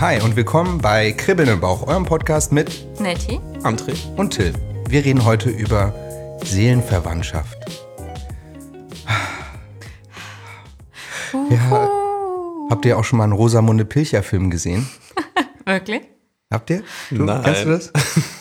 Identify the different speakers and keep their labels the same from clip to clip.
Speaker 1: Hi und willkommen bei Kribbeln im Bauch, eurem Podcast mit
Speaker 2: Nettie.
Speaker 3: André.
Speaker 1: und Till. Wir reden heute über Seelenverwandtschaft. Ja, habt ihr auch schon mal einen Rosamunde Pilcher Film gesehen?
Speaker 2: Wirklich?
Speaker 1: Habt ihr? Du,
Speaker 3: Nein.
Speaker 1: Kennst du das?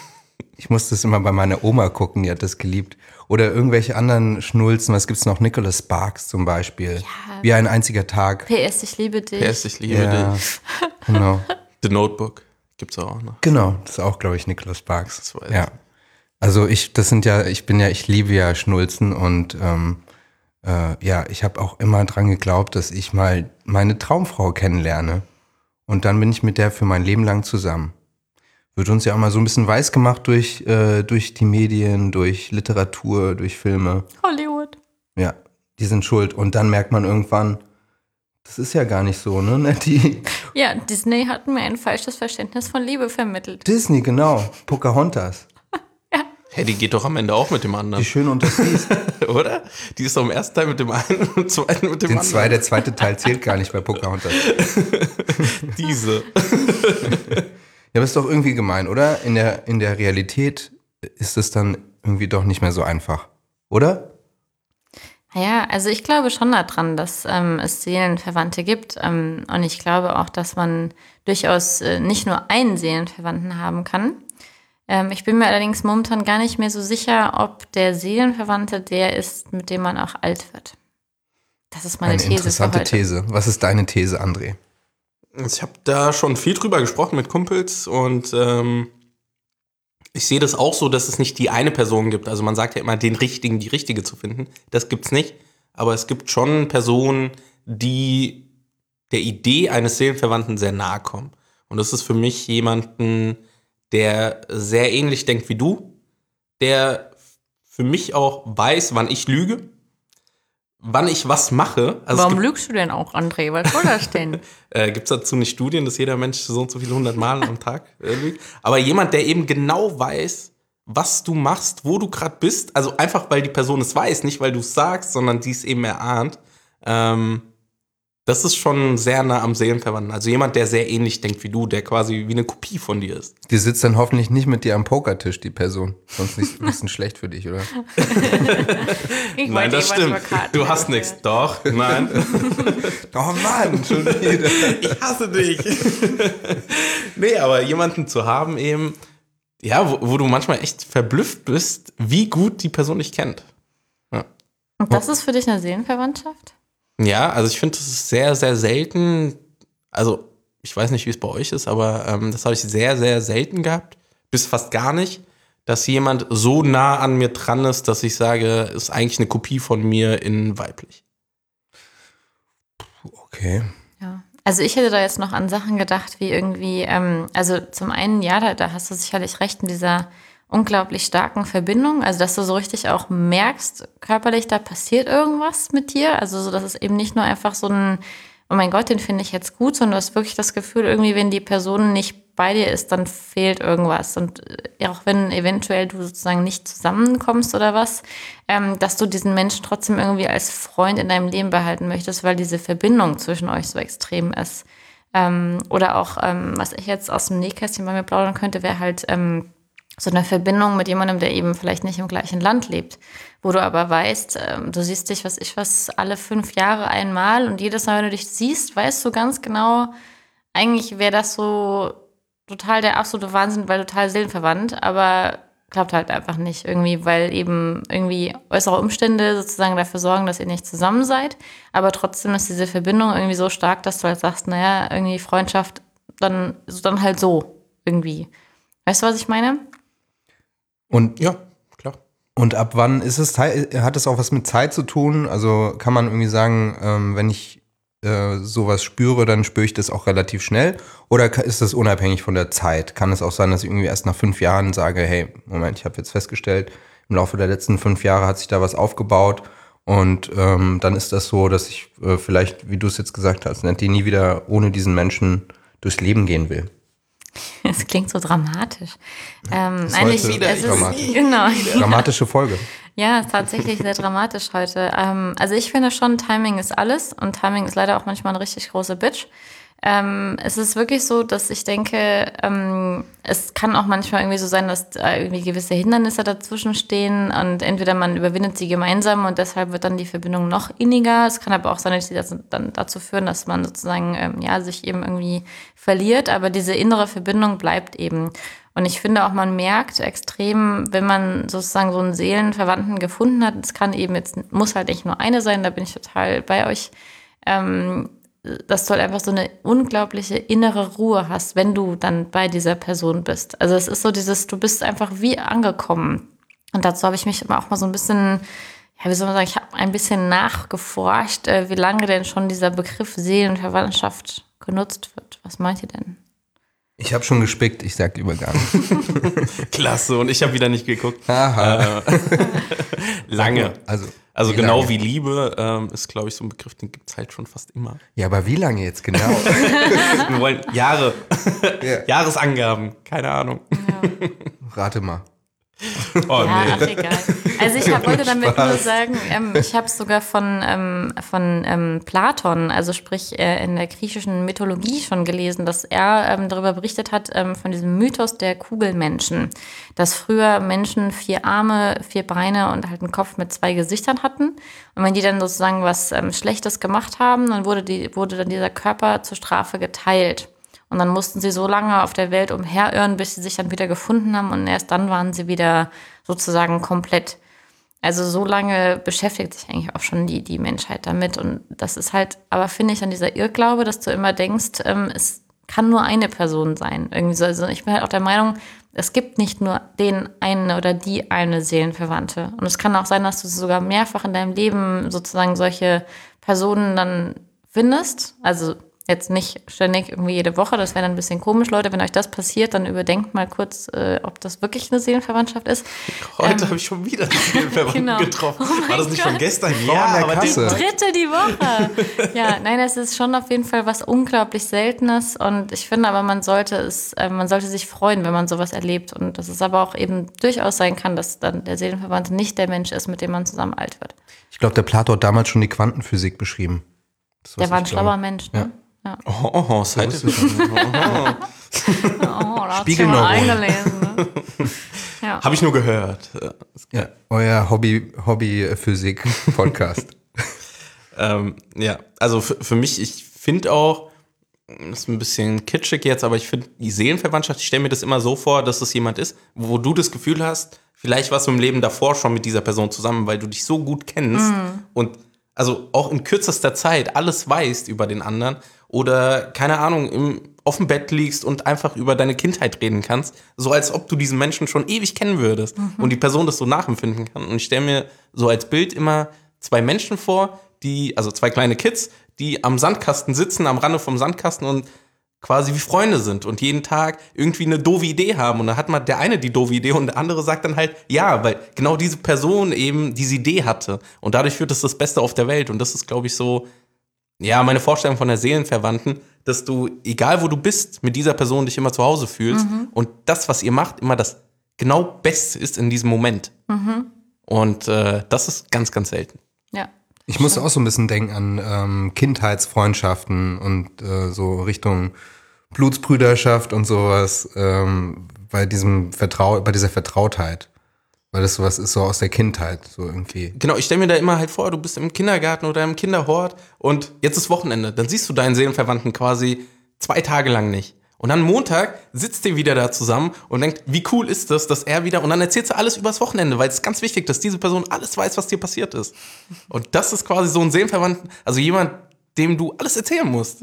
Speaker 1: Ich musste das immer bei meiner Oma gucken, die hat das geliebt. Oder irgendwelche anderen Schnulzen, was gibt's noch? Nicholas Sparks zum Beispiel. Wie ein einziger Tag.
Speaker 2: PS, ich liebe dich.
Speaker 3: PS, ich liebe
Speaker 1: Ja,
Speaker 3: dich.
Speaker 1: genau.
Speaker 3: The Notebook gibt's auch noch.
Speaker 1: Genau, das ist auch, glaube ich, Nicholas Sparks.
Speaker 3: Das weiß
Speaker 1: ja. Also ich, das sind ja, ich bin ja, ich liebe ja Schnulzen und ähm, äh, ja, ich habe auch immer dran geglaubt, dass ich mal meine Traumfrau kennenlerne. Und dann bin ich mit der für mein Leben lang zusammen. Wird uns ja auch mal so ein bisschen weiß gemacht durch, äh, durch die Medien, durch Literatur, durch Filme.
Speaker 2: Hollywood.
Speaker 1: Ja, die sind schuld. Und dann merkt man irgendwann, das ist ja gar nicht so, ne? Nettie?
Speaker 2: Ja, Disney hat mir ein falsches Verständnis von Liebe vermittelt.
Speaker 1: Disney, genau. Pocahontas.
Speaker 3: Hey, die geht doch am Ende auch mit dem
Speaker 1: Die
Speaker 3: anderen,
Speaker 1: Schöne und das Biest.
Speaker 3: oder? Die ist doch im ersten Teil mit dem einen und im zweiten mit dem
Speaker 1: Den
Speaker 3: anderen.
Speaker 1: zwei, der zweite Teil zählt gar nicht bei Pocahontas.
Speaker 3: Diese.
Speaker 1: Ja, aber ist doch irgendwie gemein, oder? In der, in der Realität ist es dann irgendwie doch nicht mehr so einfach, oder?
Speaker 2: Ja, also ich glaube schon daran, dass ähm, es Seelenverwandte gibt. Ähm, und ich glaube auch, dass man durchaus äh, nicht nur einen Seelenverwandten haben kann. Ähm, ich bin mir allerdings momentan gar nicht mehr so sicher, ob der Seelenverwandte der ist, mit dem man auch alt wird. Das ist meine
Speaker 1: Eine
Speaker 2: These
Speaker 1: interessante. These. Was ist deine These, André?
Speaker 3: Ich habe da schon viel drüber gesprochen mit Kumpels und ähm, ich sehe das auch so, dass es nicht die eine Person gibt. Also man sagt ja immer, den richtigen, die richtige zu finden. Das gibt's nicht. Aber es gibt schon Personen, die der Idee eines Seelenverwandten sehr nahe kommen. Und das ist für mich jemanden, der sehr ähnlich denkt wie du, der für mich auch weiß, wann ich lüge, wann ich was mache. Also
Speaker 2: Warum
Speaker 3: gibt-
Speaker 2: lügst du denn auch, André? Was soll das denn?
Speaker 3: äh, Gibt es dazu nicht Studien, dass jeder Mensch so und so viele hundert Mal am Tag äh, lügt? Aber jemand, der eben genau weiß, was du machst, wo du gerade bist, also einfach, weil die Person es weiß, nicht weil du es sagst, sondern die es eben erahnt, ähm, das ist schon sehr nah am Seelenverwandten. Also jemand, der sehr ähnlich denkt wie du, der quasi wie eine Kopie von dir ist.
Speaker 1: Die sitzt dann hoffentlich nicht mit dir am Pokertisch, die Person. Sonst ist ein bisschen schlecht für dich, oder?
Speaker 2: Ich
Speaker 3: Nein, das stimmt. Du hast nichts. Doch, nein.
Speaker 1: Oh Mann, schon wieder.
Speaker 3: ich hasse dich. nee, aber jemanden zu haben eben, ja, wo, wo du manchmal echt verblüfft bist, wie gut die Person dich kennt.
Speaker 2: Und das ist für dich eine Seelenverwandtschaft?
Speaker 3: Ja, also ich finde, das ist sehr, sehr selten. Also, ich weiß nicht, wie es bei euch ist, aber ähm, das habe ich sehr, sehr selten gehabt, bis fast gar nicht, dass jemand so nah an mir dran ist, dass ich sage, ist eigentlich eine Kopie von mir in weiblich.
Speaker 1: Okay.
Speaker 2: Ja. Also ich hätte da jetzt noch an Sachen gedacht, wie irgendwie, ähm, also zum einen, ja, da, da hast du sicherlich recht in dieser unglaublich starken Verbindung, also dass du so richtig auch merkst, körperlich, da passiert irgendwas mit dir, also so, dass es eben nicht nur einfach so ein, oh mein Gott, den finde ich jetzt gut, sondern du hast wirklich das Gefühl, irgendwie, wenn die Person nicht bei dir ist, dann fehlt irgendwas. Und äh, auch wenn eventuell du sozusagen nicht zusammenkommst oder was, ähm, dass du diesen Menschen trotzdem irgendwie als Freund in deinem Leben behalten möchtest, weil diese Verbindung zwischen euch so extrem ist. Ähm, oder auch, ähm, was ich jetzt aus dem Nähkästchen bei mir plaudern könnte, wäre halt ähm, so eine Verbindung mit jemandem, der eben vielleicht nicht im gleichen Land lebt, wo du aber weißt, ähm, du siehst dich, was ich was, alle fünf Jahre einmal und jedes Mal, wenn du dich siehst, weißt du ganz genau, eigentlich wäre das so total der absolute Wahnsinn, weil total seelenverwandt, aber klappt halt einfach nicht irgendwie, weil eben irgendwie äußere Umstände sozusagen dafür sorgen, dass ihr nicht zusammen seid, aber trotzdem ist diese Verbindung irgendwie so stark, dass du halt sagst, naja, irgendwie Freundschaft, dann, dann halt so irgendwie. Weißt du, was ich meine?
Speaker 1: Und,
Speaker 3: Ja, klar.
Speaker 1: und ab wann ist es, hat es auch was mit Zeit zu tun? Also kann man irgendwie sagen, ähm, wenn ich äh, sowas spüre, dann spüre ich das auch relativ schnell? Oder ist das unabhängig von der Zeit? Kann es auch sein, dass ich irgendwie erst nach fünf Jahren sage, hey, Moment, ich habe jetzt festgestellt, im Laufe der letzten fünf Jahre hat sich da was aufgebaut und ähm, dann ist das so, dass ich äh, vielleicht, wie du es jetzt gesagt hast, Nettie, nie wieder ohne diesen Menschen durchs Leben gehen will.
Speaker 2: Es klingt so dramatisch. Ähm,
Speaker 1: ist
Speaker 2: nein,
Speaker 1: heute
Speaker 2: ich,
Speaker 1: wieder
Speaker 2: es ist,
Speaker 1: dramatisch.
Speaker 2: genau.
Speaker 1: Dramatische Folge.
Speaker 2: Ja, ist tatsächlich sehr dramatisch heute. Ähm, also ich finde schon, Timing ist alles und Timing ist leider auch manchmal eine richtig große Bitch. Ähm, es ist wirklich so, dass ich denke, ähm, es kann auch manchmal irgendwie so sein, dass da irgendwie gewisse Hindernisse dazwischen stehen und entweder man überwindet sie gemeinsam und deshalb wird dann die Verbindung noch inniger. Es kann aber auch sein, dass sie das dann dazu führen, dass man sozusagen ähm, ja sich eben irgendwie verliert, aber diese innere Verbindung bleibt eben. Und ich finde auch, man merkt extrem, wenn man sozusagen so einen Seelenverwandten gefunden hat, es kann eben jetzt, muss halt nicht nur eine sein, da bin ich total bei euch, ähm, dass du halt einfach so eine unglaubliche innere Ruhe hast, wenn du dann bei dieser Person bist. Also es ist so dieses, du bist einfach wie angekommen. Und dazu habe ich mich immer auch mal so ein bisschen, ja, wie soll man sagen, ich habe ein bisschen nachgeforscht, äh, wie lange denn schon dieser Begriff Seelenverwandtschaft genutzt wird. Was meint ihr denn?
Speaker 1: Ich habe schon gespickt, ich sag lieber gar nicht.
Speaker 3: Klasse, und ich habe wieder nicht geguckt.
Speaker 1: Aha.
Speaker 3: Äh, lange.
Speaker 1: Also,
Speaker 3: Also
Speaker 1: wie
Speaker 3: genau
Speaker 1: lange?
Speaker 3: wie Liebe ähm, ist, glaube ich, so ein Begriff, den gibt es halt schon fast immer.
Speaker 1: Ja, aber wie lange jetzt genau?
Speaker 3: Wir wollen Jahre,
Speaker 1: Ja.
Speaker 3: Jahresangaben, keine Ahnung.
Speaker 1: Rate mal.
Speaker 3: Oh
Speaker 2: Ja,
Speaker 3: nee.
Speaker 2: ach egal. Also ich hab, wollte damit
Speaker 1: Spaß.
Speaker 2: nur sagen, ähm, ich habe es sogar von, ähm, von ähm, Platon, also sprich äh, in der griechischen Mythologie schon gelesen, dass er ähm, darüber berichtet hat, ähm, von diesem Mythos der Kugelmenschen, dass früher Menschen vier Arme, vier Beine und halt einen Kopf mit zwei Gesichtern hatten. Und wenn die dann sozusagen was ähm, Schlechtes gemacht haben, dann wurde, die, wurde dann dieser Körper zur Strafe geteilt. Und dann mussten sie so lange auf der Welt umherirren, bis sie sich dann wieder gefunden haben. Und erst dann waren sie wieder sozusagen komplett. Also so lange beschäftigt sich eigentlich auch schon die, die Menschheit damit. Und das ist halt, aber finde ich an dieser Irrglaube, dass du immer denkst, ähm, es kann nur eine Person sein. Irgendwie so. Also ich bin halt auch der Meinung, es gibt nicht nur den einen oder die eine Seelenverwandte. Und es kann auch sein, dass du sogar mehrfach in deinem Leben sozusagen solche Personen dann findest. Also jetzt nicht ständig irgendwie jede Woche, das wäre dann ein bisschen komisch. Leute, wenn euch das passiert, dann überdenkt mal kurz, äh, ob das wirklich eine Seelenverwandtschaft ist.
Speaker 3: Heute habe ich schon wieder die Seelenverwandten
Speaker 2: Genau.
Speaker 3: getroffen.
Speaker 2: Oh
Speaker 3: War das nicht schon
Speaker 2: Gott.
Speaker 3: gestern?
Speaker 1: an
Speaker 3: Ja,
Speaker 1: der
Speaker 3: aber
Speaker 1: Kasse.
Speaker 3: die,
Speaker 2: Dritte die Woche. Ja, nein, es ist schon auf jeden Fall was unglaublich Seltenes und ich finde aber, man sollte es, äh, man sollte sich freuen, wenn man sowas erlebt und dass es aber auch eben durchaus sein kann, dass dann der Seelenverwandte nicht der Mensch ist, mit dem man zusammen alt wird.
Speaker 1: Ich glaube, der Plato hat damals schon die Quantenphysik beschrieben. Das,
Speaker 2: Der war ein schlauer Mensch, ne? Ja.
Speaker 3: Oh, oh, oh.
Speaker 2: Oh, da hast du
Speaker 1: Spiegel
Speaker 2: schon mal
Speaker 1: noch.
Speaker 2: eingelesen. Ne? Ja.
Speaker 3: Habe ich nur gehört.
Speaker 1: Ja, euer Hobby, Hobby-Physik-Podcast.
Speaker 3: Ähm, ja, also für, für mich, ich finde auch, das ist ein bisschen kitschig jetzt, aber ich finde die Seelenverwandtschaft, ich stelle mir das immer so vor, dass es jemand ist, wo du das Gefühl hast, vielleicht warst du im Leben davor schon mit dieser Person zusammen, weil du dich so gut kennst und also auch in kürzester Zeit alles weißt über den anderen oder keine Ahnung, im, auf dem Bett liegst und einfach über deine Kindheit reden kannst, so als ob du diesen Menschen schon ewig kennen würdest und die Person das so nachempfinden kann. Und ich stelle mir so als Bild immer zwei Menschen vor, die, also zwei kleine Kids, die am Sandkasten sitzen, am Rande vom Sandkasten und quasi wie Freunde sind und jeden Tag irgendwie eine doofe Idee haben. Und dann hat man der eine die doofe Idee und der andere sagt dann halt, ja, weil genau diese Person eben diese Idee hatte. Und dadurch wird es das Beste auf der Welt. Und das ist, glaube ich, so, ja, meine Vorstellung von der Seelenverwandten, dass du, egal wo du bist, mit dieser Person dich immer zu Hause fühlst und das, was ihr macht, immer das genau Beste ist in diesem Moment. Und äh, das ist ganz, ganz selten.
Speaker 2: ja.
Speaker 1: Ich muss auch so ein bisschen denken an ähm, Kindheitsfreundschaften und äh, so Richtung Blutsbrüderschaft und sowas, ähm, bei diesem Vertrau bei dieser Vertrautheit. Weil das sowas ist so aus der Kindheit, so irgendwie.
Speaker 3: Genau, ich stelle mir da immer halt vor, du bist im Kindergarten oder im Kinderhort und jetzt ist Wochenende. Dann siehst du deinen Seelenverwandten quasi zwei Tage lang nicht. Und dann Montag sitzt ihr wieder da zusammen und denkt, wie cool ist das, dass er wieder, und dann erzählst du alles übers Wochenende, weil es ist ganz wichtig, dass diese Person alles weiß, was dir passiert ist. Und das ist quasi so ein Seelenverwandten, also jemand, dem du alles erzählen musst.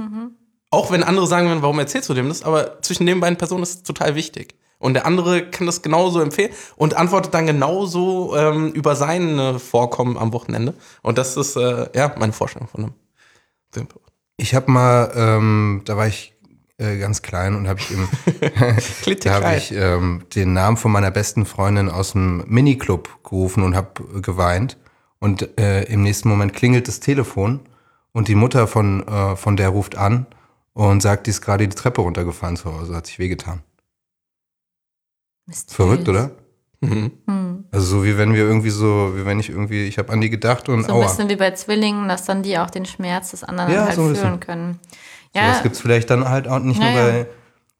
Speaker 3: Auch wenn andere sagen würden, warum erzählst du dem das? Aber zwischen den beiden Personen ist es total wichtig. Und der andere kann das genauso empfehlen und antwortet dann genauso ähm, über sein Vorkommen am Wochenende. Und das ist äh, ja meine Vorstellung von einem Seelenverwandten.
Speaker 1: Ich habe mal, ähm, da war ich äh, ganz klein und habe ich im, da habe ich ähm, den Namen von meiner besten Freundin aus dem Miniclub gerufen und habe geweint. Und äh, im nächsten Moment klingelt das Telefon und die Mutter von, äh, von der ruft an und sagt, die ist gerade die Treppe runtergefallen zu Hause, hat sich wehgetan.
Speaker 2: Mysteriös.
Speaker 1: Verrückt, oder?
Speaker 3: Mhm.
Speaker 2: Hm.
Speaker 1: Also so wie wenn wir irgendwie so, wie wenn ich irgendwie, ich habe an die gedacht und
Speaker 2: So ein
Speaker 1: aua.
Speaker 2: bisschen wie bei Zwillingen, dass dann die auch den Schmerz des anderen
Speaker 1: Ja,
Speaker 2: halt
Speaker 1: so
Speaker 2: fühlen können.
Speaker 1: So,
Speaker 2: Ja.
Speaker 1: das gibt es vielleicht dann halt auch nicht
Speaker 2: Ja,
Speaker 1: nur bei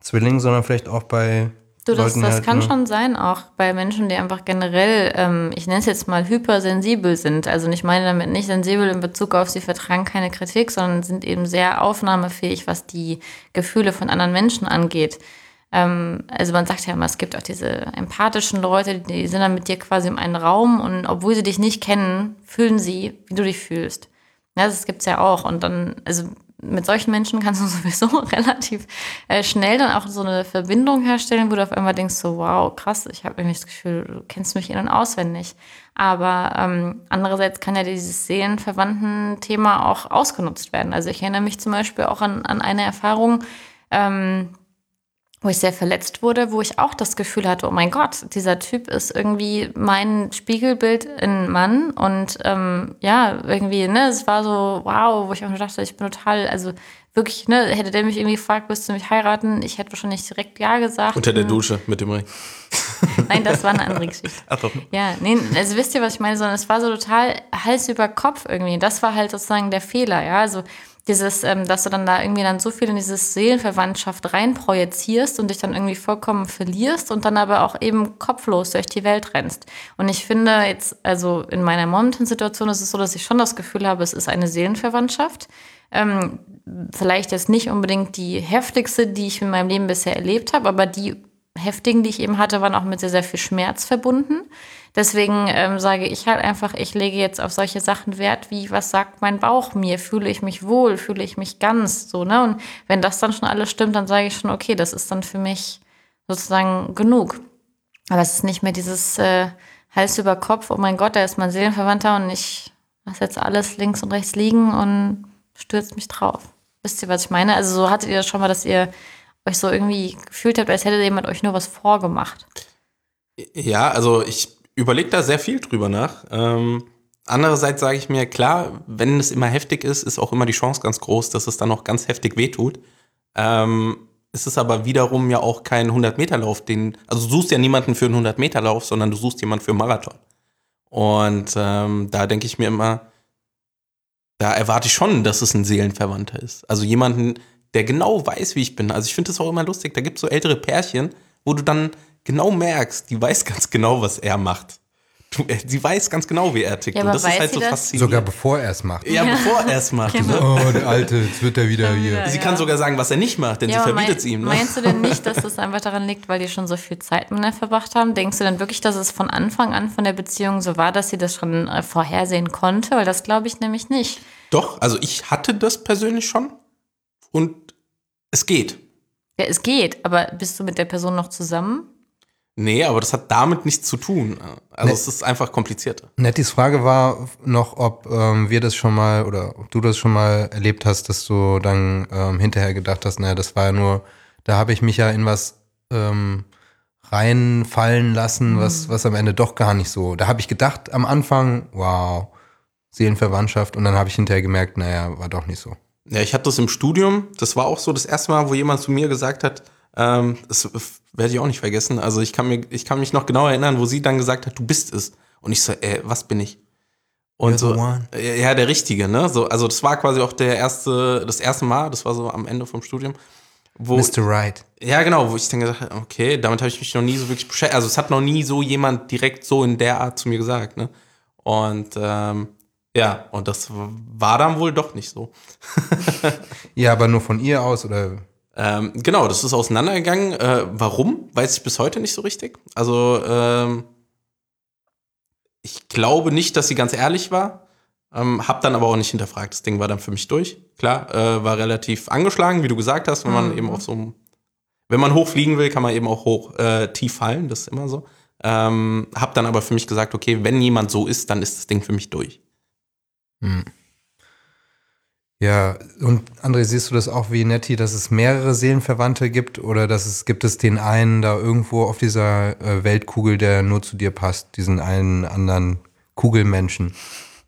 Speaker 1: Zwillingen, sondern vielleicht auch bei
Speaker 2: Du, das, das
Speaker 1: halt,
Speaker 2: kann
Speaker 1: ne?
Speaker 2: schon sein, auch bei Menschen, die einfach generell, ähm, ich nenne es jetzt mal hypersensibel sind. Also ich meine damit nicht sensibel in Bezug auf, sie vertragen keine Kritik, sondern sind eben sehr aufnahmefähig, was die Gefühle von anderen Menschen angeht. Ähm, also man sagt ja immer, es gibt auch diese empathischen Leute, die sind dann mit dir quasi im einen Raum und obwohl sie dich nicht kennen, fühlen sie, wie du dich fühlst. Ja, das gibt's ja auch. Und dann, also mit solchen Menschen kannst du sowieso relativ äh, schnell dann auch so eine Verbindung herstellen, wo du auf einmal denkst, so, wow, krass, ich habe irgendwie das Gefühl, du kennst mich in- und auswendig. Aber ähm, andererseits kann ja dieses Seelenverwandten-Thema auch ausgenutzt werden. Also ich erinnere mich zum Beispiel auch an, an eine Erfahrung, ähm, wo ich sehr verletzt wurde, wo ich auch das Gefühl hatte, oh mein Gott, dieser Typ ist irgendwie mein Spiegelbild in Mann und ähm, ja, irgendwie, ne, es war so, wow, wo ich auch nur dachte, ich bin total, also wirklich, ne, hätte der mich irgendwie gefragt, willst du mich heiraten? Ich hätte wahrscheinlich direkt Ja gesagt.
Speaker 3: Unter der Dusche mit dem Ring.
Speaker 2: Nein, das war eine andere Geschichte.
Speaker 3: Ach doch.
Speaker 2: Ja, nee, also wisst ihr, was ich meine, sondern es war so total Hals über Kopf irgendwie. Das war halt sozusagen der Fehler, ja. Also dieses, ähm, dass du dann da irgendwie dann so viel in dieses Seelenverwandtschaft reinprojizierst und dich dann irgendwie vollkommen verlierst und dann aber auch eben kopflos durch die Welt rennst. Und ich finde jetzt, also in meiner momentanen Situation ist es so, dass ich schon das Gefühl habe, es ist eine Seelenverwandtschaft. Ähm, vielleicht jetzt nicht unbedingt die heftigste, die ich in meinem Leben bisher erlebt habe, aber die heftigen, die ich eben hatte, waren auch mit sehr, sehr viel Schmerz verbunden. Deswegen ähm, sage ich halt einfach, ich lege jetzt auf solche Sachen Wert, wie was sagt mein Bauch mir? Fühle ich mich wohl? Fühle ich mich ganz? So, ne? Und wenn das dann schon alles stimmt, dann sage ich schon, okay, das ist dann für mich sozusagen genug. Aber es ist nicht mehr dieses äh, Hals über Kopf, oh mein Gott, da ist mein Seelenverwandter und ich lasse jetzt alles links und rechts liegen und stürzt mich drauf. Wisst ihr, was ich meine? Also so hattet ihr das schon mal, dass ihr euch so irgendwie gefühlt habt, als hätte jemand euch nur was vorgemacht.
Speaker 3: Ja, also ich überlege da sehr viel drüber nach. Ähm, andererseits sage ich mir, klar, wenn es immer heftig ist, ist auch immer die Chance ganz groß, dass es dann auch ganz heftig wehtut. Ähm, es ist aber wiederum ja auch kein 100-Meter-Lauf, den, also du suchst ja niemanden für einen 100-Meter-Lauf, sondern du suchst jemanden für einen Marathon. Und ähm, da denke ich mir immer, da erwarte ich schon, dass es ein Seelenverwandter ist. Also jemanden, der genau weiß, wie ich bin. Also ich finde das auch immer lustig. Da gibt es so ältere Pärchen, wo du dann genau merkst, die weiß ganz genau, was er macht. Du, äh, sie weiß ganz genau, wie er tickt.
Speaker 2: Ja,
Speaker 3: Und das ist halt
Speaker 2: sie
Speaker 3: so
Speaker 2: das?
Speaker 3: faszinierend.
Speaker 1: Sogar bevor er es macht.
Speaker 3: ja, bevor er es macht.
Speaker 2: Genau.
Speaker 1: Oh, der Alte, jetzt wird er wieder hier.
Speaker 3: Sie
Speaker 2: Ja.
Speaker 3: kann sogar sagen, was er nicht macht, denn sie verbietet es ihm. Ne?
Speaker 2: Meinst du denn nicht, dass das einfach daran liegt, weil die schon so viel Zeit miteinander verbracht haben? Denkst du denn wirklich, dass es von Anfang an von der Beziehung so war, dass sie das schon äh, vorhersehen konnte? Weil das glaube ich nämlich nicht.
Speaker 3: Doch, also ich hatte das persönlich schon und es geht.
Speaker 2: Ja, es geht, aber bist du mit der Person noch zusammen?
Speaker 3: Nee, aber das hat damit nichts zu tun. Also
Speaker 1: Nee.
Speaker 3: es ist einfach komplizierter.
Speaker 1: Nettis Frage war noch, ob ähm, wir das schon mal oder ob du das schon mal erlebt hast, dass du dann ähm, hinterher gedacht hast, naja, das war ja nur, da habe ich mich ja in was ähm, reinfallen lassen, was, was am Ende doch gar nicht so. Da habe ich gedacht am Anfang, wow, Seelenverwandtschaft und dann habe ich hinterher gemerkt, naja, war doch nicht so.
Speaker 3: Ja, ich hatte das im Studium. Das war auch so das erste Mal, wo jemand zu mir gesagt hat, ähm, das werde ich auch nicht vergessen. Also ich kann, mir, ich kann mich noch genau erinnern, wo sie dann gesagt hat, du bist es. Und ich so, äh, was bin ich? Und
Speaker 1: You're
Speaker 3: so, äh, ja, der Richtige, ne? So, also das war quasi auch der erste, das erste Mal, das war so am Ende vom Studium, wo,
Speaker 1: Mr. Right.
Speaker 3: ja, genau, wo ich dann gesagt habe, okay, damit habe ich mich noch nie so wirklich beschäftigt. Also es hat noch nie so jemand direkt so in der Art zu mir gesagt, ne? Und ähm, ja, und das war dann wohl doch nicht so.
Speaker 1: Ja, aber nur von ihr aus oder
Speaker 3: Ähm, genau, das ist auseinandergegangen. Äh, warum? Weiß ich bis heute nicht so richtig. Also ähm, ich glaube nicht, dass sie ganz ehrlich war. Ähm, hab dann aber auch nicht hinterfragt. Das Ding war dann für mich durch. Klar, äh, war relativ angeschlagen, wie du gesagt hast, wenn man eben auf so einem, wenn man hoch fliegen will, kann man eben auch hoch äh, tief fallen. Das ist immer so. Ähm, hab dann aber für mich gesagt, okay, wenn jemand so ist, dann ist das Ding für mich durch.
Speaker 1: Ja, und André, siehst du das auch wie Nettie, dass es mehrere Seelenverwandte gibt oder dass es gibt es den einen da irgendwo auf dieser äh, Weltkugel, der nur zu dir passt, diesen einen anderen Kugelmenschen?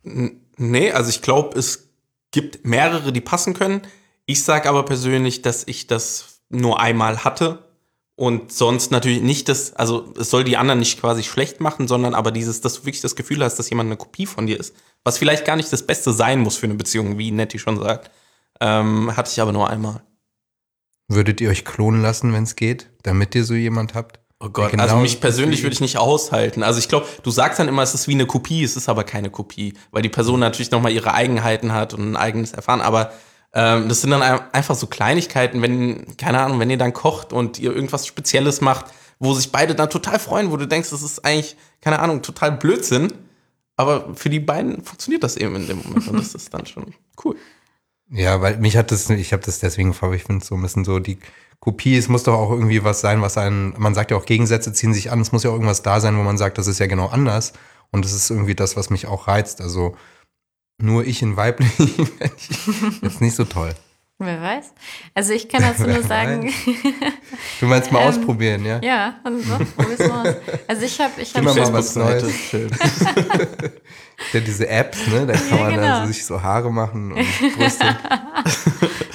Speaker 3: Nee, also ich glaube, es gibt mehrere, die passen können. Ich sage aber persönlich, dass ich das nur einmal hatte und sonst natürlich nicht das, also es soll die anderen nicht quasi schlecht machen, sondern aber dieses, dass du wirklich das Gefühl hast, dass jemand eine Kopie von dir ist, was vielleicht gar nicht das Beste sein muss für eine Beziehung, wie Nettie schon sagt. Ähm, hatte ich aber nur einmal.
Speaker 1: Würdet ihr euch klonen lassen, wenn es geht, damit ihr so jemand habt?
Speaker 3: Oh Gott,
Speaker 1: genau
Speaker 3: also mich persönlich würde ich nicht aushalten. Also ich glaube, du sagst dann immer, es ist wie eine Kopie, es ist aber keine Kopie, weil die Person natürlich nochmal ihre Eigenheiten hat und ein eigenes Erfahren. Aber ähm, das sind dann ein- einfach so Kleinigkeiten, wenn, keine Ahnung, wenn ihr dann kocht und ihr irgendwas Spezielles macht, wo sich beide dann total freuen, wo du denkst, das ist eigentlich, keine Ahnung, total Blödsinn. Aber für die beiden funktioniert das eben in dem Moment und das ist dann schon cool.
Speaker 1: Ja, weil mich hat das, ich habe das deswegen ich finde so ein bisschen so die Kopie, es muss doch auch irgendwie was sein, was einen, man sagt ja auch, Gegensätze ziehen sich an, es muss ja auch irgendwas da sein, wo man sagt, das ist ja genau anders. Und das ist irgendwie das, was mich auch reizt. Also nur ich in weiblich jetzt nicht so toll.
Speaker 2: Wer weiß. Also ich kann dazu nur sagen,
Speaker 1: Du meinst mal
Speaker 2: Ähm,
Speaker 1: ausprobieren, ja?
Speaker 2: ja, und so, probier's mal aus. Also ich habe, ich
Speaker 1: Immer
Speaker 2: habe
Speaker 1: mal was Neues.
Speaker 3: schön.
Speaker 1: Ja, diese Apps, ne? Da kann
Speaker 2: Ja,
Speaker 1: man
Speaker 2: genau.
Speaker 1: also sich so Haare machen und Brüste.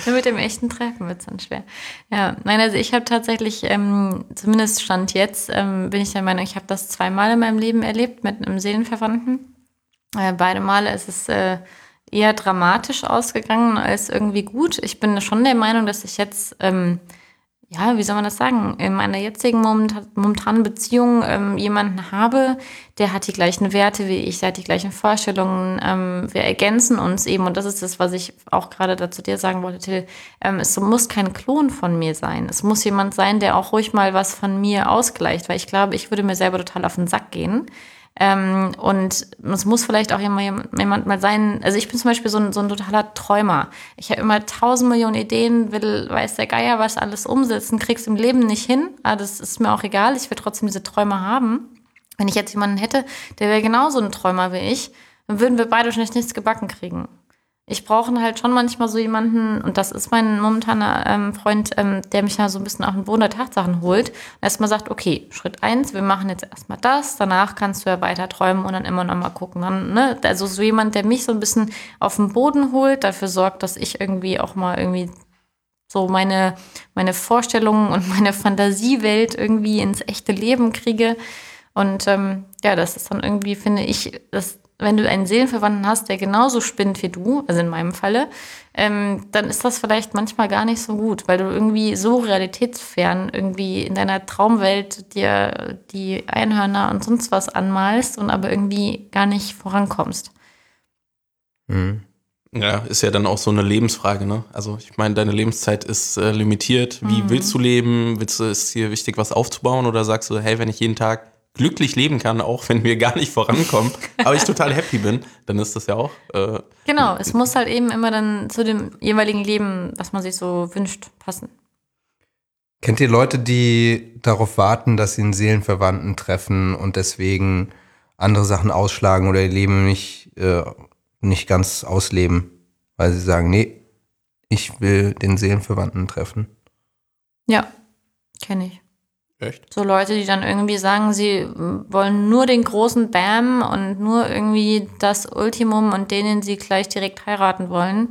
Speaker 2: Nur mit dem echten Treffen wird es dann schwer. Ja, nein, also ich habe tatsächlich, ähm, zumindest Stand jetzt, ähm, bin ich der Meinung, ich habe das zweimal in meinem Leben erlebt mit einem Seelenverwandten. Äh, beide Male ist es äh, eher dramatisch ausgegangen als irgendwie gut. Ich bin schon der Meinung, dass ich jetzt, ähm, ja, wie soll man das sagen, in meiner jetzigen momentan, momentanen Beziehung ähm, jemanden habe, der hat die gleichen Werte wie ich, der hat die gleichen Vorstellungen. Ähm, wir ergänzen uns eben und das ist das, was ich auch gerade dazu dir sagen wollte, Till. Ähm, es muss kein Klon von mir sein. Es muss jemand sein, der auch ruhig mal was von mir ausgleicht, weil ich glaube, ich würde mir selber total auf den Sack gehen. Ähm, und es muss vielleicht auch jemand, jemand mal sein, also ich bin zum Beispiel so ein, so ein totaler Träumer. Ich habe immer tausend Millionen Ideen, will, weiß der Geier was alles umsetzen, krieg's im Leben nicht hin. Aber das ist mir auch egal, ich will trotzdem diese Träume haben. Wenn ich jetzt jemanden hätte, der wäre genauso ein Träumer wie ich, dann würden wir beide wahrscheinlich nichts gebacken kriegen. Ich brauche halt schon manchmal so jemanden, und das ist mein momentaner ähm, Freund, ähm, der mich da so ein bisschen auf den Boden der Tatsachen holt erstmal sagt, okay, Schritt eins, wir machen jetzt erstmal das, danach kannst du ja weiter träumen und dann immer noch mal gucken. Dann, ne? Also so jemand, der mich so ein bisschen auf den Boden holt, dafür sorgt, dass ich irgendwie auch mal irgendwie so meine, meine Vorstellungen und meine Fantasiewelt irgendwie ins echte Leben kriege. Und ähm, ja, das ist dann irgendwie, finde ich, das, wenn du einen Seelenverwandten hast, der genauso spinnt wie du, also in meinem Falle, ähm, dann ist das vielleicht manchmal gar nicht so gut, weil du irgendwie so realitätsfern irgendwie in deiner Traumwelt dir die Einhörner und sonst was anmalst und aber irgendwie gar nicht vorankommst.
Speaker 1: Mhm.
Speaker 3: Ja, ist ja dann auch so eine Lebensfrage, ne? Also ich meine, deine Lebenszeit ist äh, limitiert. Wie willst du leben? Willst du, ist dir wichtig, was aufzubauen? Oder sagst du, hey, wenn ich jeden Tag glücklich leben kann, auch wenn wir gar nicht vorankommen, aber ich total happy bin, dann ist das ja auch. Äh,
Speaker 2: Genau, es muss halt eben immer dann zu dem jeweiligen Leben, was man sich so wünscht, passen.
Speaker 1: Kennt ihr Leute, die darauf warten, dass sie einen Seelenverwandten treffen und deswegen andere Sachen ausschlagen oder ihr Leben nicht, äh, nicht ganz ausleben, weil sie sagen, nee, ich will den Seelenverwandten treffen?
Speaker 2: Ja, kenne ich.
Speaker 3: Echt?
Speaker 2: So Leute, die dann irgendwie sagen, sie wollen nur den großen Bam und nur irgendwie das Ultimum und denen sie gleich direkt heiraten wollen.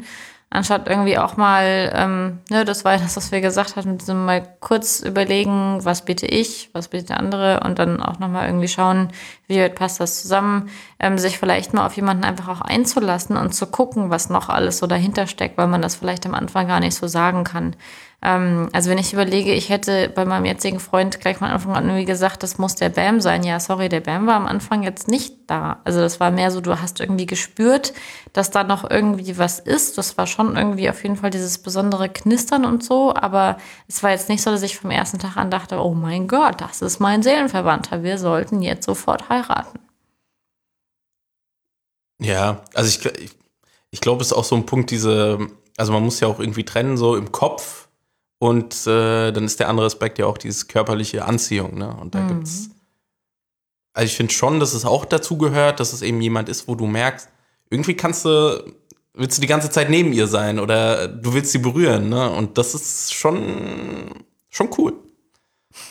Speaker 2: Anstatt irgendwie auch mal, ähm, ne, das war das, was wir gesagt hatten, mit mal kurz überlegen, was biete ich, was bietet der andere und dann auch nochmal irgendwie schauen, wie weit passt das zusammen, ähm, sich vielleicht mal auf jemanden einfach auch einzulassen und zu gucken, was noch alles so dahinter steckt, weil man das vielleicht am Anfang gar nicht so sagen kann. Ähm, also wenn ich überlege, ich hätte bei meinem jetzigen Freund gleich von Anfang an irgendwie gesagt, das muss der Bam sein. Ja, sorry, der Bam war am Anfang jetzt nicht da. Also das war mehr so, du hast irgendwie gespürt, dass da noch irgendwie was ist. Das war schon irgendwie auf jeden Fall dieses besondere Knistern und so. Aber es war jetzt nicht so, dass ich vom ersten Tag an dachte, oh mein Gott, das ist mein Seelenverwandter. Wir sollten jetzt sofort heiraten.
Speaker 3: Ja, also ich, ich, ich glaube, es ist auch so ein Punkt, diese, also man muss ja auch irgendwie trennen, so im Kopf. Und äh, dann ist der andere Aspekt ja auch dieses körperliche Anziehung, ne? Und da gibt's. Also ich finde schon, dass es auch dazu gehört, dass es eben jemand ist, wo du merkst, irgendwie kannst du, willst du die ganze Zeit neben ihr sein oder du willst sie berühren, ne? Und das ist schon, schon cool.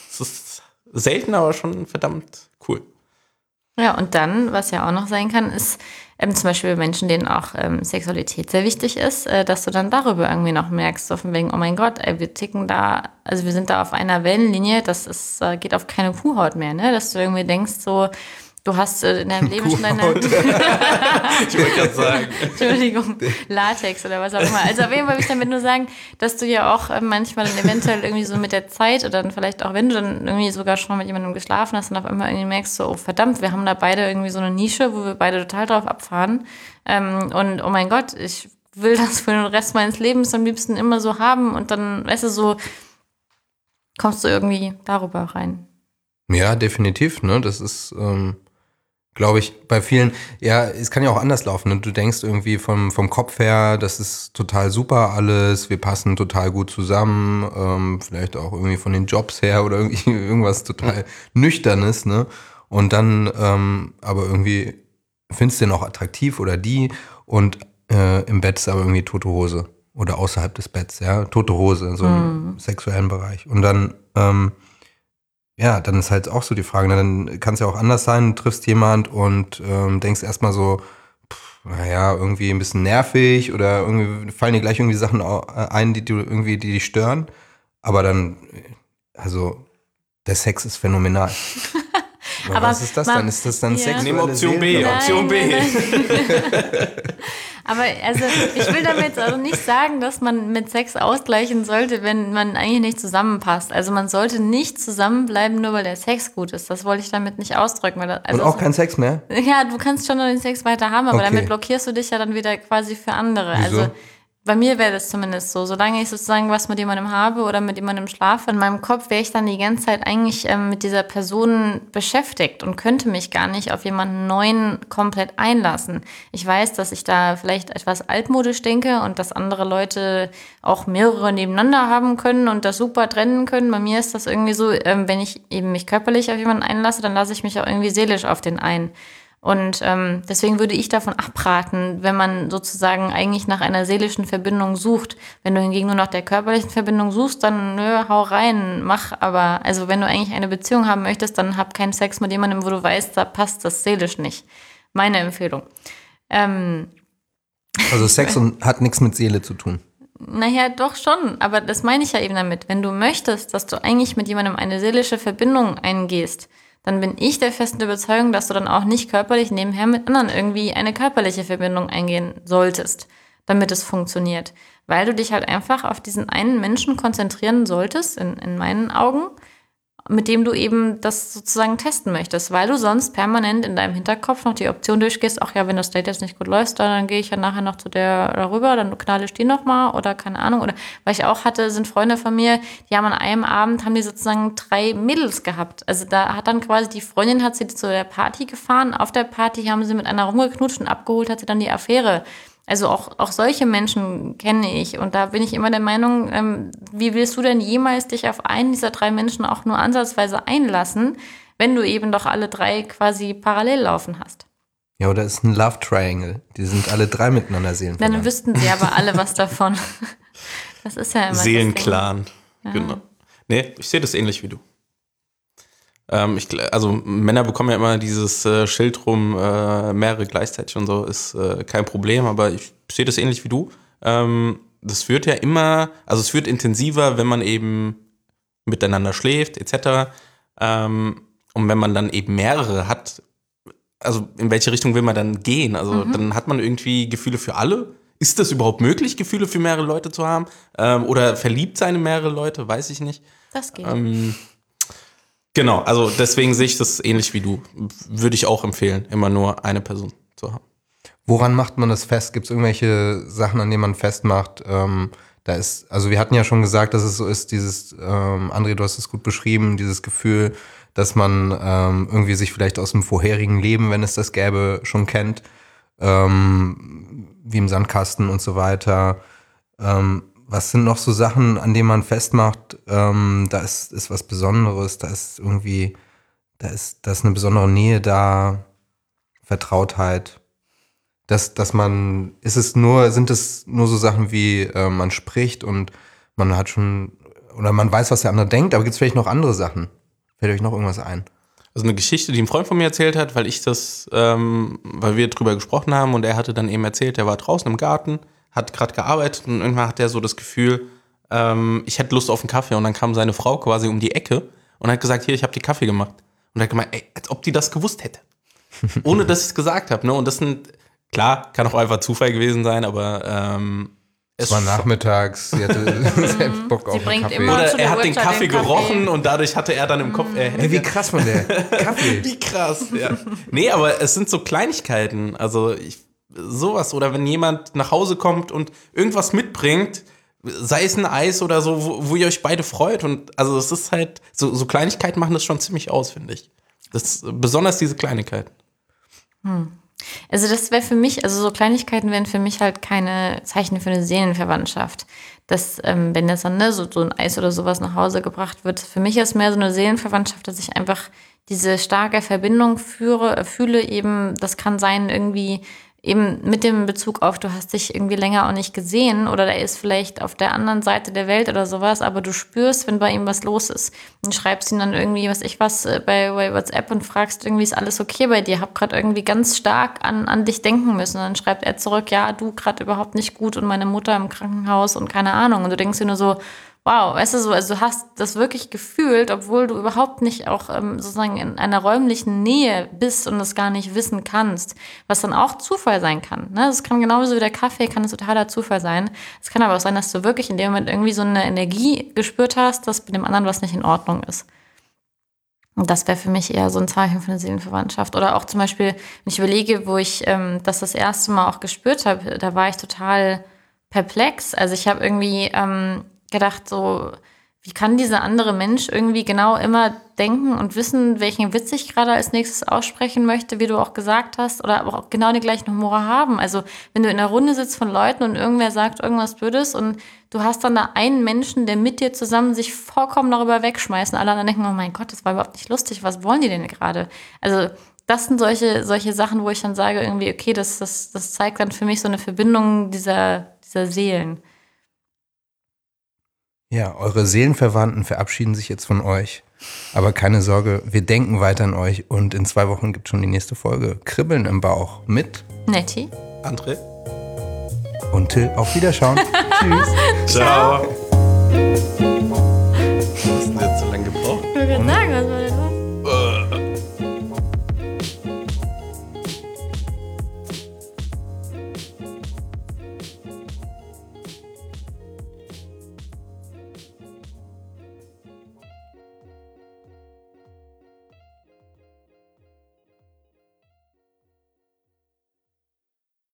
Speaker 3: Es ist selten, aber schon verdammt cool.
Speaker 2: Ja, und dann, was ja auch noch sein kann, ist ähm, zum Beispiel Menschen, denen auch ähm, Sexualität sehr wichtig ist, äh, dass du dann darüber irgendwie noch merkst, so von wegen, oh mein Gott, ey, wir ticken da, also wir sind da auf einer Wellenlinie, das ist, äh, geht auf keine Kuhhaut mehr, ne? Dass du irgendwie denkst, so, du hast äh, in deinem Leben schon deine.
Speaker 3: ich wollte gerade sagen.
Speaker 2: Entschuldigung, Latex oder was auch immer. Also auf jeden Fall will ich damit nur sagen, dass du ja auch äh, manchmal dann eventuell irgendwie so mit der Zeit oder dann vielleicht auch, wenn du dann irgendwie sogar schon mit jemandem geschlafen hast und auf einmal irgendwie merkst so, oh verdammt, wir haben da beide irgendwie so eine Nische, wo wir beide total drauf abfahren. Ähm, und oh mein Gott, ich will das für den Rest meines Lebens am liebsten immer so haben und dann, weißt du, so kommst du irgendwie darüber rein.
Speaker 1: Ja, definitiv, ne? Das ist, ähm, glaube ich, bei vielen, ja, es kann ja auch anders laufen. Ne? Du denkst irgendwie vom, vom Kopf her, das ist total super alles, wir passen total gut zusammen, ähm, vielleicht auch irgendwie von den Jobs her oder irgendwie irgendwas total Nüchternes, ne? Und dann, ähm, aber irgendwie findest du den auch attraktiv oder die und äh, im Bett ist aber irgendwie tote Hose oder außerhalb des Betts, ja, tote Hose, so im sexuellen Bereich. Und dann, ähm, ja, dann ist halt auch so die Frage, ne, dann kann es ja auch anders sein, du triffst jemand und ähm, denkst erstmal so, pff, naja, irgendwie ein bisschen nervig oder irgendwie fallen dir gleich irgendwie Sachen äh, ein, die du irgendwie, die dich stören. Aber dann, äh, also, der Sex ist phänomenal. Aber
Speaker 2: Aber
Speaker 1: was ist das
Speaker 2: man-
Speaker 1: dann? Ist das dann
Speaker 2: Ja.
Speaker 1: sexuelle
Speaker 3: Nehmen Option B. Option B.
Speaker 2: Aber also ich will damit also nicht sagen, dass man mit Sex ausgleichen sollte, wenn man eigentlich nicht zusammenpasst. Also man sollte nicht zusammenbleiben, nur weil der Sex gut ist. Das wollte ich damit nicht ausdrücken. Weil das, also
Speaker 1: Und auch kein Sex mehr?
Speaker 2: ja, du kannst schon noch den Sex weiter haben, aber
Speaker 1: Okay.
Speaker 2: damit blockierst du dich ja dann wieder quasi für andere.
Speaker 1: Wieso?
Speaker 2: Also bei mir wäre das zumindest so. Solange ich sozusagen was mit jemandem habe oder mit jemandem schlafe, in meinem Kopf wäre ich dann die ganze Zeit eigentlich ähm, mit dieser Person beschäftigt und könnte mich gar nicht auf jemanden neuen komplett einlassen. Ich weiß, dass ich da vielleicht etwas altmodisch denke und dass andere Leute auch mehrere nebeneinander haben können und das super trennen können. Bei mir ist das irgendwie so, ähm, wenn ich eben mich körperlich auf jemanden einlasse, dann lasse ich mich auch irgendwie seelisch auf den ein. Und ähm, deswegen würde ich davon abraten, wenn man sozusagen eigentlich nach einer seelischen Verbindung sucht. Wenn du hingegen nur nach der körperlichen Verbindung suchst, dann nö, hau rein, mach. Aber also wenn du eigentlich eine Beziehung haben möchtest, dann hab keinen Sex mit jemandem, wo du weißt, da passt das seelisch nicht. Meine Empfehlung. Ähm,
Speaker 1: Also Sex und hat nichts mit Seele zu tun.
Speaker 2: naja, doch schon, aber das meine ich ja eben damit. Wenn du möchtest, dass du eigentlich mit jemandem eine seelische Verbindung eingehst, dann bin ich der festen Überzeugung, dass du dann auch nicht körperlich nebenher mit anderen irgendwie eine körperliche Verbindung eingehen solltest, damit es funktioniert. Weil du dich halt einfach auf diesen einen Menschen konzentrieren solltest, in, in meinen Augen, mit dem du eben das sozusagen testen möchtest, weil du sonst permanent in deinem Hinterkopf noch die Option durchgehst, ach ja, wenn das Date jetzt nicht gut läuft, dann gehe ich ja nachher noch zu der darüber, dann knall ich die nochmal oder keine Ahnung. Oder was ich auch hatte, sind Freunde von mir, die haben an einem Abend, haben die sozusagen drei Mädels gehabt. Also da hat dann quasi die Freundin, hat sie zu der Party gefahren, auf der Party haben sie mit einer rumgeknutscht und abgeholt hat sie dann die Affäre. Also auch, auch solche Menschen kenne ich. Und da bin ich immer der Meinung, ähm, wie willst du denn jemals dich auf einen dieser drei Menschen auch nur ansatzweise einlassen, wenn du eben doch alle drei quasi parallel laufen hast?
Speaker 1: Ja, oder ist ein Love Triangle. Die sind alle drei miteinander
Speaker 2: Dann
Speaker 1: seelenverwandt.
Speaker 2: wüssten sie aber alle was davon. Das ist ja immer.
Speaker 3: Seelenclan. Genau. Nee, ich sehe das ähnlich wie du. Ähm, ich, also Männer bekommen ja immer dieses äh, Schild rum, äh, mehrere gleichzeitig und so, ist äh, kein Problem, aber ich sehe das ähnlich wie du. Ähm, das wird ja immer, also es wird intensiver, wenn man eben miteinander schläft, etc. Ähm, und wenn man dann eben mehrere hat, also in welche Richtung will man dann gehen? Also dann hat man irgendwie Gefühle für alle. Ist das überhaupt möglich, Gefühle für mehrere Leute zu haben? Ähm, oder verliebt sein in mehrere Leute? Weiß ich nicht.
Speaker 2: Das geht.
Speaker 3: Ähm, genau, also deswegen sehe ich das ähnlich wie du. Würde ich auch empfehlen, immer nur eine Person zu haben.
Speaker 1: Woran macht man das fest? Gibt es irgendwelche Sachen, an denen man festmacht? Ähm, da ist, also wir hatten ja schon gesagt, dass es so ist, dieses, ähm, André, du hast es gut beschrieben, dieses Gefühl, dass man ähm, irgendwie sich vielleicht aus dem vorherigen Leben, wenn es das gäbe, schon kennt, ähm, wie im Sandkasten und so weiter. Ähm, was sind noch so Sachen, an denen man festmacht, ähm, da ist, ist was Besonderes, da ist irgendwie, da ist, da ist eine besondere Nähe da, Vertrautheit dass, dass man, ist es nur, sind es nur so Sachen wie, äh, man spricht und man hat schon, oder man weiß, was der andere denkt, aber gibt es vielleicht noch andere Sachen? Fällt euch noch irgendwas ein?
Speaker 3: Also eine Geschichte, die ein Freund von mir erzählt hat, weil ich das, ähm, weil wir drüber gesprochen haben und er hatte dann eben erzählt, er war draußen im Garten, hat gerade gearbeitet und irgendwann hat er so das Gefühl, ähm, ich hätte Lust auf einen Kaffee und dann kam seine Frau quasi um die Ecke und hat gesagt, hier, ich habe dir Kaffee gemacht. Und er hat gemeint, ey, als ob die das gewusst hätte. ohne dass ich es gesagt habe. Ne? Und das sind, klar, kann auch einfach Zufall gewesen sein, aber ähm,
Speaker 1: es war nachmittags, sie hatte selbst Bock
Speaker 2: Sie
Speaker 1: auf einen Kaffee.
Speaker 2: immer-
Speaker 3: Oder er hat den Kaffee
Speaker 2: den Kaffee.
Speaker 3: gerochen und dadurch hatte er dann im Kopf. Er,
Speaker 1: Ey, wie krass von der. Kaffee.
Speaker 3: Wie krass, ja. nee, aber es sind so Kleinigkeiten. Also ich, sowas. Oder wenn jemand nach Hause kommt und irgendwas mitbringt, sei es ein Eis oder so, wo, wo ihr euch beide freut. Und also es ist halt, so, so Kleinigkeiten machen das schon ziemlich aus, finde ich. Das, besonders diese Kleinigkeiten.
Speaker 2: Also das wäre für mich, also so Kleinigkeiten wären für mich halt keine Zeichen für eine Seelenverwandtschaft. Dass, ähm, wenn jetzt dann ne, so, so ein Eis oder sowas nach Hause gebracht wird, für mich ist mehr so eine Seelenverwandtschaft, dass ich einfach diese starke Verbindung führe, fühle eben, das kann sein irgendwie eben mit dem Bezug auf, du hast dich irgendwie länger auch nicht gesehen oder der ist vielleicht auf der anderen Seite der Welt oder sowas, aber du spürst, wenn bei ihm was los ist. Und schreibst ihm dann irgendwie, was ich was, äh, bei, bei WhatsApp und fragst irgendwie, ist alles okay bei dir? Hab gerade irgendwie ganz stark an, an dich denken müssen. Und dann schreibt er zurück, ja, du gerade überhaupt nicht gut und meine Mutter im Krankenhaus und keine Ahnung. Und du denkst dir nur so, wow, weißt du so, also du hast das wirklich gefühlt, obwohl du überhaupt nicht auch ähm, sozusagen in einer räumlichen Nähe bist und es gar nicht wissen kannst, was dann auch Zufall sein kann. Ne? Das kann genauso wie der Kaffee, kann es totaler Zufall sein. Es kann aber auch sein, dass du wirklich in dem Moment irgendwie so eine Energie gespürt hast, dass bei dem anderen was nicht in Ordnung ist. Und das wäre für mich eher so ein Zeichen für eine Seelenverwandtschaft. Oder auch zum Beispiel, wenn ich überlege, wo ich ähm, das das erste Mal auch gespürt habe, da war ich total perplex. Also ich habe irgendwie ähm, gedacht, so, wie kann dieser andere Mensch irgendwie genau immer denken und wissen, welchen Witz ich gerade als nächstes aussprechen möchte, wie du auch gesagt hast, oder aber auch genau den gleichen Humor haben. Also wenn du in einer Runde sitzt von Leuten und irgendwer sagt irgendwas Blödes und du hast dann da einen Menschen, der mit dir zusammen sich vollkommen darüber wegschmeißt und alle anderen denken, oh mein Gott, das war überhaupt nicht lustig, was wollen die denn gerade? Also das sind solche, solche Sachen, wo ich dann sage, irgendwie, okay, das, das, das zeigt dann für mich so eine Verbindung dieser, dieser Seelen.
Speaker 1: Ja, eure Seelenverwandten verabschieden sich jetzt von euch. Aber keine Sorge, wir denken weiter an euch und in zwei Wochen gibt schon die nächste Folge. Kribbeln im Bauch mit
Speaker 2: Nettie?
Speaker 3: André?
Speaker 1: und Till. Auf Wiederschauen. Tschüss.
Speaker 3: Ciao.